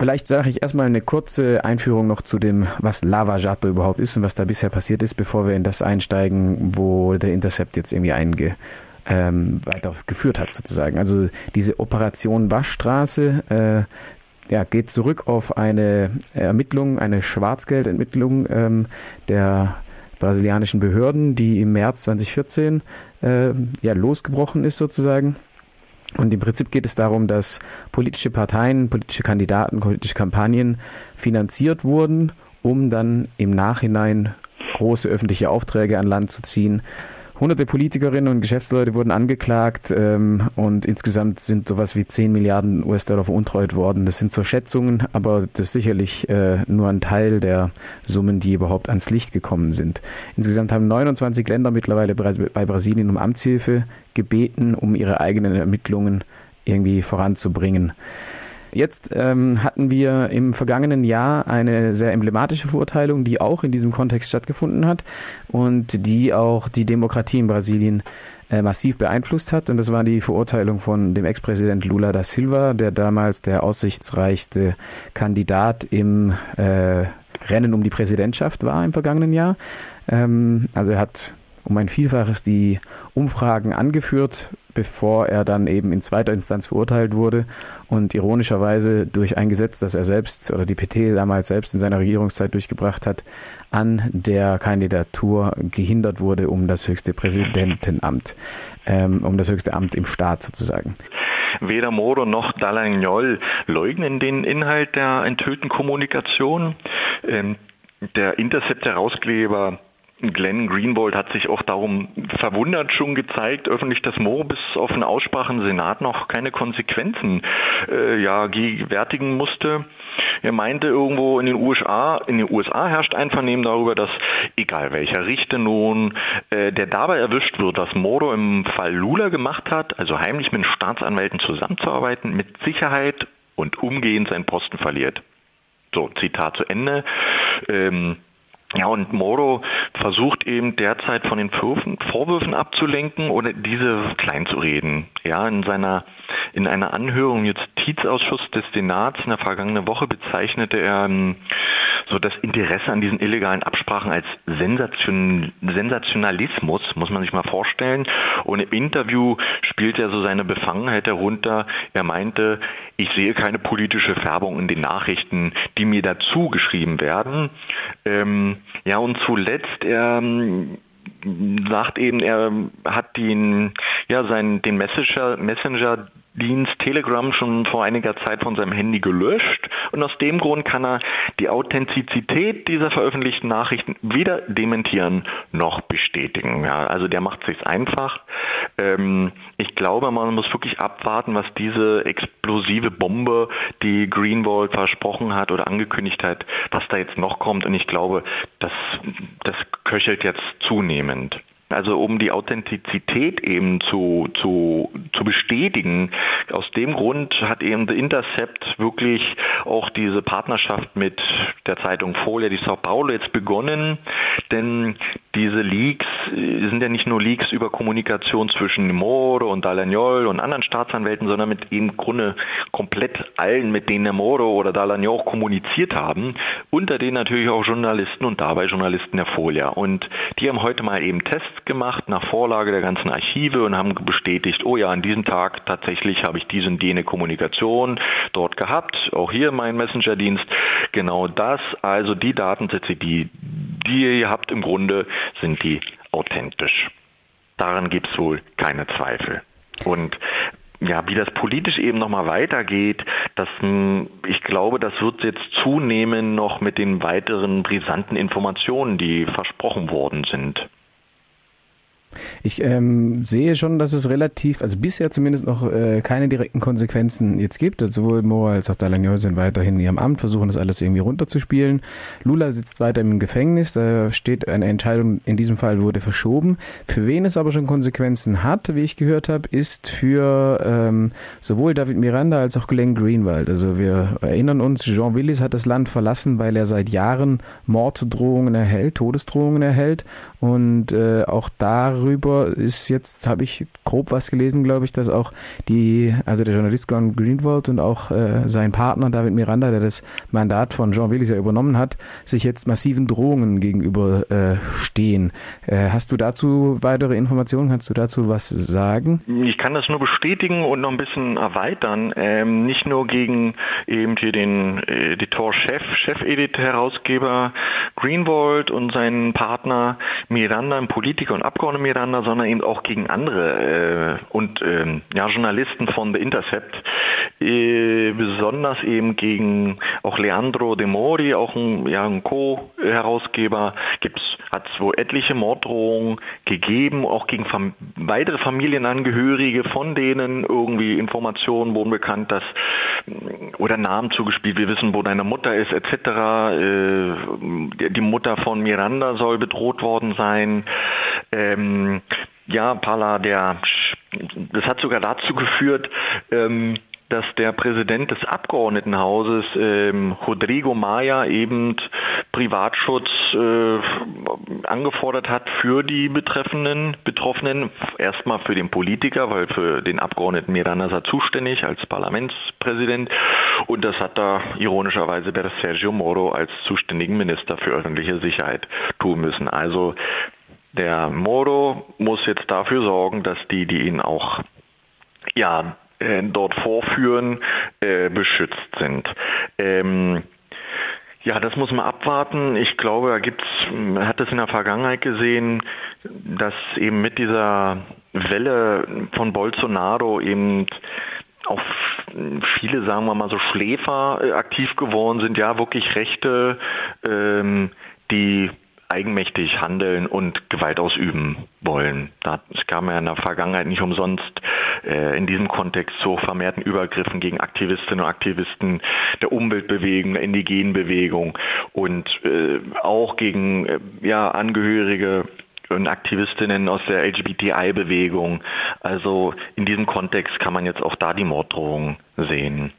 Vielleicht sage ich erstmal eine kurze Einführung noch zu dem, was Lava Jato überhaupt ist und was da bisher passiert ist, bevor wir in das einsteigen, wo der Intercept jetzt irgendwie einge ähm, weitergeführt hat sozusagen. Also diese Operation Waschstraße äh, ja, geht zurück auf eine Ermittlung, eine Schwarzgeldentmittlung ähm, der brasilianischen Behörden, die im März 2014 äh, ja, losgebrochen ist sozusagen. Und im Prinzip geht es darum, dass politische Parteien, politische Kandidaten, politische Kampagnen finanziert wurden, um dann im Nachhinein große öffentliche Aufträge an Land zu ziehen, Hunderte Politikerinnen und Geschäftsleute wurden angeklagt ähm, und insgesamt sind sowas wie 10 Milliarden US-Dollar veruntreut worden. Das sind so Schätzungen, aber das ist sicherlich äh, nur ein Teil der Summen, die überhaupt ans Licht gekommen sind. Insgesamt haben 29 Länder mittlerweile bei Brasilien um Amtshilfe gebeten, um ihre eigenen Ermittlungen irgendwie voranzubringen. Jetzt ähm, hatten wir im vergangenen Jahr eine sehr emblematische Verurteilung, die auch in diesem Kontext stattgefunden hat und die auch die Demokratie in Brasilien äh, massiv beeinflusst hat. Und das war die Verurteilung von dem Ex-Präsident Lula da Silva, der damals der aussichtsreichste Kandidat im äh, Rennen um die Präsidentschaft war im vergangenen Jahr. Ähm, also er hat um ein Vielfaches die Umfragen angeführt, bevor er dann eben in zweiter Instanz verurteilt wurde und ironischerweise durch ein Gesetz, das er selbst oder die PT damals selbst in seiner Regierungszeit durchgebracht hat, an der Kandidatur gehindert wurde um das höchste Präsidentenamt, ähm, um das höchste Amt im Staat sozusagen. Weder Moro noch Dallagnol leugnen den Inhalt der enthüllten Kommunikation. Ähm, der Intercept-Herausgeber Glenn Greenwald hat sich auch darum verwundert schon gezeigt, öffentlich, dass Moore bis auf eine Aussprache im Senat noch keine Konsequenzen äh, ja, gewärtigen musste. Er meinte irgendwo in den USA, in den USA herrscht Einvernehmen darüber, dass egal welcher Richter nun, äh, der dabei erwischt wird, was Moro im Fall Lula gemacht hat, also heimlich mit Staatsanwälten zusammenzuarbeiten, mit Sicherheit und umgehend seinen Posten verliert. So, Zitat zu Ende. Ähm, ja, und Moro versucht eben derzeit von den Vorwürfen abzulenken oder diese kleinzureden. Ja, in seiner, in einer Anhörung im Justizausschuss des Senats in der vergangenen Woche bezeichnete er ähm, so das Interesse an diesen illegalen Absprachen als Sensation, Sensationalismus, muss man sich mal vorstellen. Und im Interview spielt er so seine Befangenheit herunter. Er meinte, ich sehe keine politische Färbung in den Nachrichten, die mir dazu geschrieben werden. Ähm, ja, und zuletzt, er ähm, sagt eben, er hat den, ja, seinen, den Messenger, Messenger Dienst Telegram schon vor einiger Zeit von seinem Handy gelöscht und aus dem Grund kann er die Authentizität dieser veröffentlichten Nachrichten weder dementieren noch bestätigen. Ja, also der macht sich einfach. Ähm, ich glaube, man muss wirklich abwarten, was diese explosive Bombe, die Greenwald versprochen hat oder angekündigt hat, was da jetzt noch kommt. Und ich glaube, das, das köchelt jetzt zunehmend. Also um die Authentizität eben zu, zu, zu bestätigen. Aus dem Grund hat eben The Intercept wirklich auch diese Partnerschaft mit der Zeitung Folia di Sao Paulo jetzt begonnen. Denn diese Leaks sind ja nicht nur Leaks über Kommunikation zwischen Moro und Dalagnol und anderen Staatsanwälten, sondern mit im Grunde komplett allen, mit denen Moro oder Dalagnol kommuniziert haben, unter denen natürlich auch Journalisten und dabei Journalisten der Folia. Und die haben heute mal eben Tests gemacht nach Vorlage der ganzen Archive und haben bestätigt, oh ja, an diesem Tag tatsächlich habe ich diese und jene Kommunikation dort gehabt, auch hier mein Messenger-Dienst. Genau das, also die Datensätze, die, die ihr habt im Grunde, sind die authentisch. Daran gibt es wohl keine Zweifel. Und ja, wie das politisch eben nochmal weitergeht, das, hm, ich glaube, das wird jetzt zunehmen noch mit den weiteren brisanten Informationen, die versprochen worden sind. Ich ähm, sehe schon, dass es relativ, also bisher zumindest noch äh, keine direkten Konsequenzen jetzt gibt. Also sowohl Moa als auch Dallagnol sind weiterhin in ihrem Amt, versuchen das alles irgendwie runterzuspielen. Lula sitzt weiter im Gefängnis, da steht eine Entscheidung, in diesem Fall wurde verschoben. Für wen es aber schon Konsequenzen hat, wie ich gehört habe, ist für ähm, sowohl David Miranda als auch Glenn Greenwald. Also wir erinnern uns, Jean Willis hat das Land verlassen, weil er seit Jahren Morddrohungen erhält, Todesdrohungen erhält und äh, auch da darüber ist jetzt, habe ich grob was gelesen, glaube ich, dass auch die, also der Journalist Glenn Greenwald und auch äh, sein Partner David Miranda, der das Mandat von Jean Willis ja übernommen hat, sich jetzt massiven Drohungen gegenüber äh, stehen. Äh, hast du dazu weitere Informationen? Kannst du dazu was sagen? Ich kann das nur bestätigen und noch ein bisschen erweitern. Ähm, nicht nur gegen eben hier den Editor-Chef, Chef-Edit-Herausgeber Greenwald und seinen Partner Miranda, Politiker und Abgeordnete Miranda, sondern eben auch gegen andere äh, und äh, ja, Journalisten von The Intercept, äh, besonders eben gegen auch Leandro De Mori, auch ein, ja, ein Co-Herausgeber, hat es wohl etliche Morddrohungen gegeben, auch gegen Fam weitere Familienangehörige, von denen irgendwie Informationen wurden bekannt, dass oder Namen zugespielt, wir wissen, wo deine Mutter ist, etc. Äh, die Mutter von Miranda soll bedroht worden sein. Ähm, ja, Pala, der das hat sogar dazu geführt, ähm, dass der Präsident des Abgeordnetenhauses ähm, Rodrigo Maya eben Privatschutz äh, angefordert hat für die betreffenden Betroffenen. Erstmal für den Politiker, weil für den Abgeordneten Miranda er zuständig als Parlamentspräsident. Und das hat da ironischerweise der Sergio Moro als zuständigen Minister für öffentliche Sicherheit tun müssen. Also der Moro muss jetzt dafür sorgen, dass die, die ihn auch ja, äh, dort vorführen, äh, beschützt sind. Ähm, ja, das muss man abwarten. Ich glaube, da gibt's, man hat es in der Vergangenheit gesehen, dass eben mit dieser Welle von Bolsonaro eben auch viele, sagen wir mal so, Schläfer äh, aktiv geworden sind, ja, wirklich Rechte, ähm, die eigenmächtig handeln und Gewalt ausüben wollen. Es kam ja in der Vergangenheit nicht umsonst äh, in diesem Kontext zu vermehrten Übergriffen gegen Aktivistinnen und Aktivisten der Umweltbewegung, der indigenen Bewegung und äh, auch gegen äh, ja, Angehörige und Aktivistinnen aus der LGBTI-Bewegung. Also in diesem Kontext kann man jetzt auch da die Morddrohung sehen.